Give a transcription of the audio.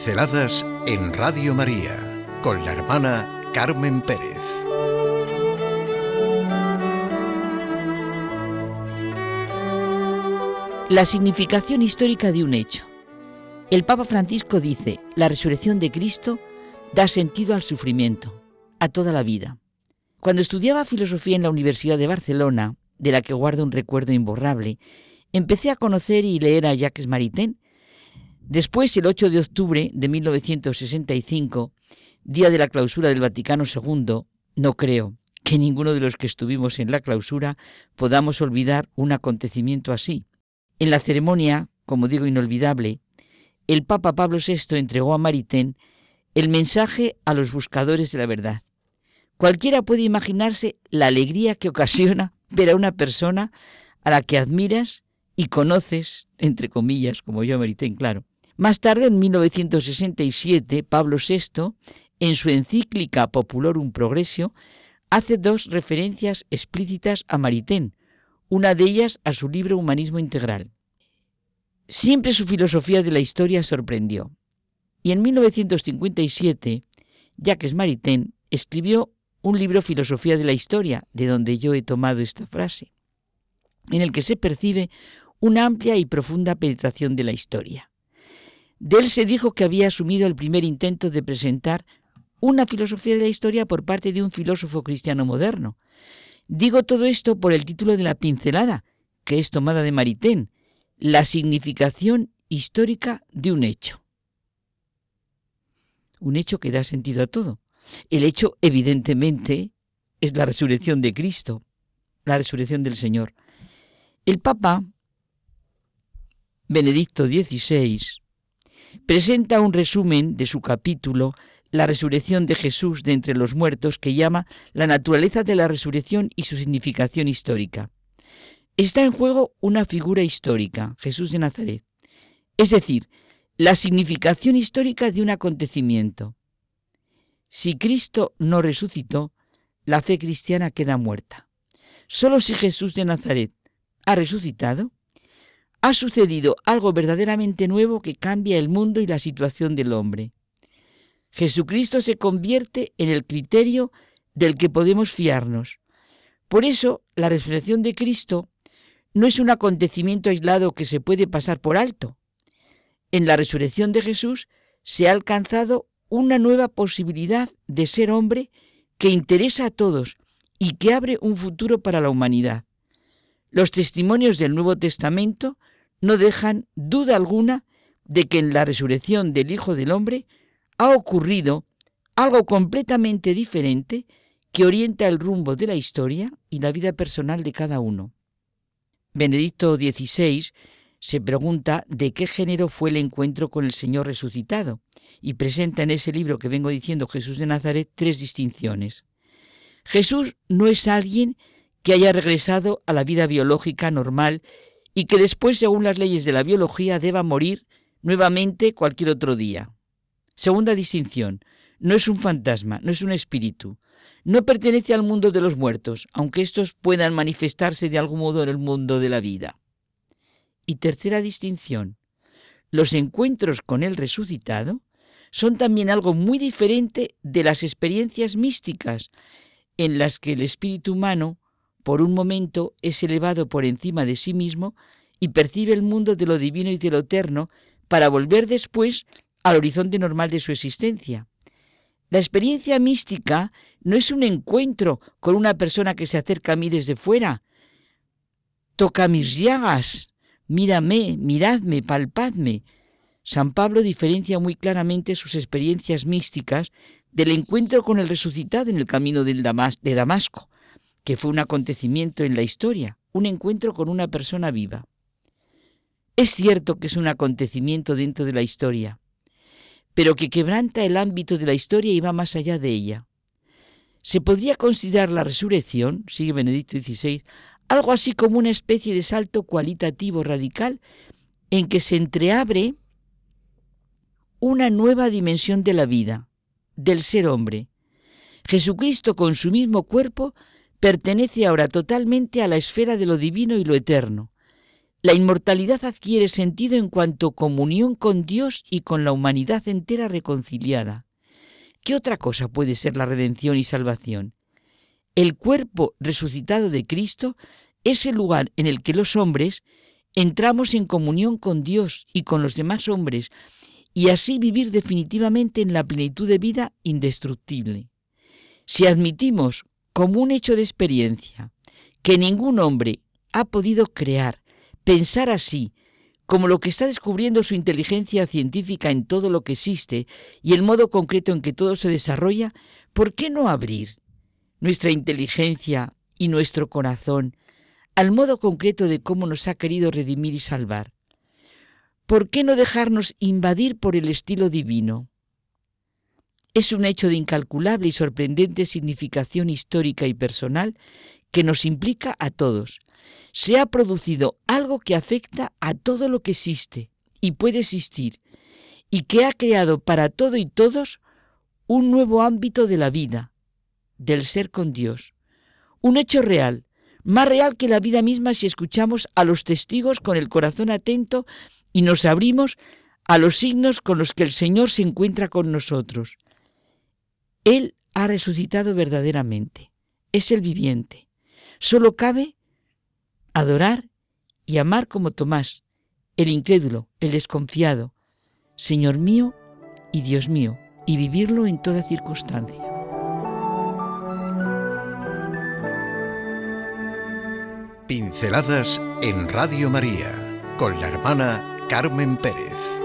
Pinceladas en Radio María con la hermana Carmen Pérez. La significación histórica de un hecho. El Papa Francisco dice, la resurrección de Cristo da sentido al sufrimiento, a toda la vida. Cuando estudiaba filosofía en la Universidad de Barcelona, de la que guardo un recuerdo imborrable, empecé a conocer y leer a Jacques Maritain, Después, el 8 de octubre de 1965, día de la clausura del Vaticano II, no creo que ninguno de los que estuvimos en la clausura podamos olvidar un acontecimiento así. En la ceremonia, como digo inolvidable, el Papa Pablo VI entregó a Maritain el mensaje a los buscadores de la verdad. Cualquiera puede imaginarse la alegría que ocasiona ver a una persona a la que admiras y conoces, entre comillas, como yo Maritain, claro, más tarde, en 1967, Pablo VI, en su encíclica Populorum Progressio, hace dos referencias explícitas a Maritain, una de ellas a su libro Humanismo Integral. Siempre su filosofía de la historia sorprendió. Y en 1957, Jacques Maritain escribió un libro Filosofía de la Historia, de donde yo he tomado esta frase, en el que se percibe una amplia y profunda penetración de la historia. De él se dijo que había asumido el primer intento de presentar una filosofía de la historia por parte de un filósofo cristiano moderno. Digo todo esto por el título de la pincelada, que es tomada de Maritain, la significación histórica de un hecho. Un hecho que da sentido a todo. El hecho, evidentemente, es la resurrección de Cristo, la resurrección del Señor. El Papa Benedicto XVI presenta un resumen de su capítulo La resurrección de Jesús de entre los muertos que llama La naturaleza de la resurrección y su significación histórica. Está en juego una figura histórica, Jesús de Nazaret, es decir, la significación histórica de un acontecimiento. Si Cristo no resucitó, la fe cristiana queda muerta. Solo si Jesús de Nazaret ha resucitado, ha sucedido algo verdaderamente nuevo que cambia el mundo y la situación del hombre. Jesucristo se convierte en el criterio del que podemos fiarnos. Por eso, la resurrección de Cristo no es un acontecimiento aislado que se puede pasar por alto. En la resurrección de Jesús se ha alcanzado una nueva posibilidad de ser hombre que interesa a todos y que abre un futuro para la humanidad. Los testimonios del Nuevo Testamento no dejan duda alguna de que en la resurrección del Hijo del Hombre ha ocurrido algo completamente diferente que orienta el rumbo de la historia y la vida personal de cada uno. Benedicto XVI se pregunta de qué género fue el encuentro con el Señor resucitado y presenta en ese libro que vengo diciendo Jesús de Nazaret tres distinciones. Jesús no es alguien que haya regresado a la vida biológica normal y que después, según las leyes de la biología, deba morir nuevamente cualquier otro día. Segunda distinción, no es un fantasma, no es un espíritu, no pertenece al mundo de los muertos, aunque estos puedan manifestarse de algún modo en el mundo de la vida. Y tercera distinción, los encuentros con el resucitado son también algo muy diferente de las experiencias místicas en las que el espíritu humano por un momento es elevado por encima de sí mismo y percibe el mundo de lo divino y de lo eterno para volver después al horizonte normal de su existencia. La experiencia mística no es un encuentro con una persona que se acerca a mí desde fuera. Toca mis llagas, mírame, miradme, palpadme. San Pablo diferencia muy claramente sus experiencias místicas del encuentro con el resucitado en el camino de Damasco que fue un acontecimiento en la historia, un encuentro con una persona viva. Es cierto que es un acontecimiento dentro de la historia, pero que quebranta el ámbito de la historia y va más allá de ella. Se podría considerar la resurrección, sigue Benedicto XVI, algo así como una especie de salto cualitativo radical en que se entreabre una nueva dimensión de la vida, del ser hombre. Jesucristo con su mismo cuerpo pertenece ahora totalmente a la esfera de lo divino y lo eterno. La inmortalidad adquiere sentido en cuanto comunión con Dios y con la humanidad entera reconciliada. ¿Qué otra cosa puede ser la redención y salvación? El cuerpo resucitado de Cristo es el lugar en el que los hombres entramos en comunión con Dios y con los demás hombres y así vivir definitivamente en la plenitud de vida indestructible. Si admitimos como un hecho de experiencia que ningún hombre ha podido crear, pensar así, como lo que está descubriendo su inteligencia científica en todo lo que existe y el modo concreto en que todo se desarrolla, ¿por qué no abrir nuestra inteligencia y nuestro corazón al modo concreto de cómo nos ha querido redimir y salvar? ¿Por qué no dejarnos invadir por el estilo divino? Es un hecho de incalculable y sorprendente significación histórica y personal que nos implica a todos. Se ha producido algo que afecta a todo lo que existe y puede existir, y que ha creado para todo y todos un nuevo ámbito de la vida, del ser con Dios. Un hecho real, más real que la vida misma si escuchamos a los testigos con el corazón atento y nos abrimos a los signos con los que el Señor se encuentra con nosotros. Él ha resucitado verdaderamente, es el viviente. Solo cabe adorar y amar como Tomás, el incrédulo, el desconfiado, Señor mío y Dios mío, y vivirlo en toda circunstancia. Pinceladas en Radio María con la hermana Carmen Pérez.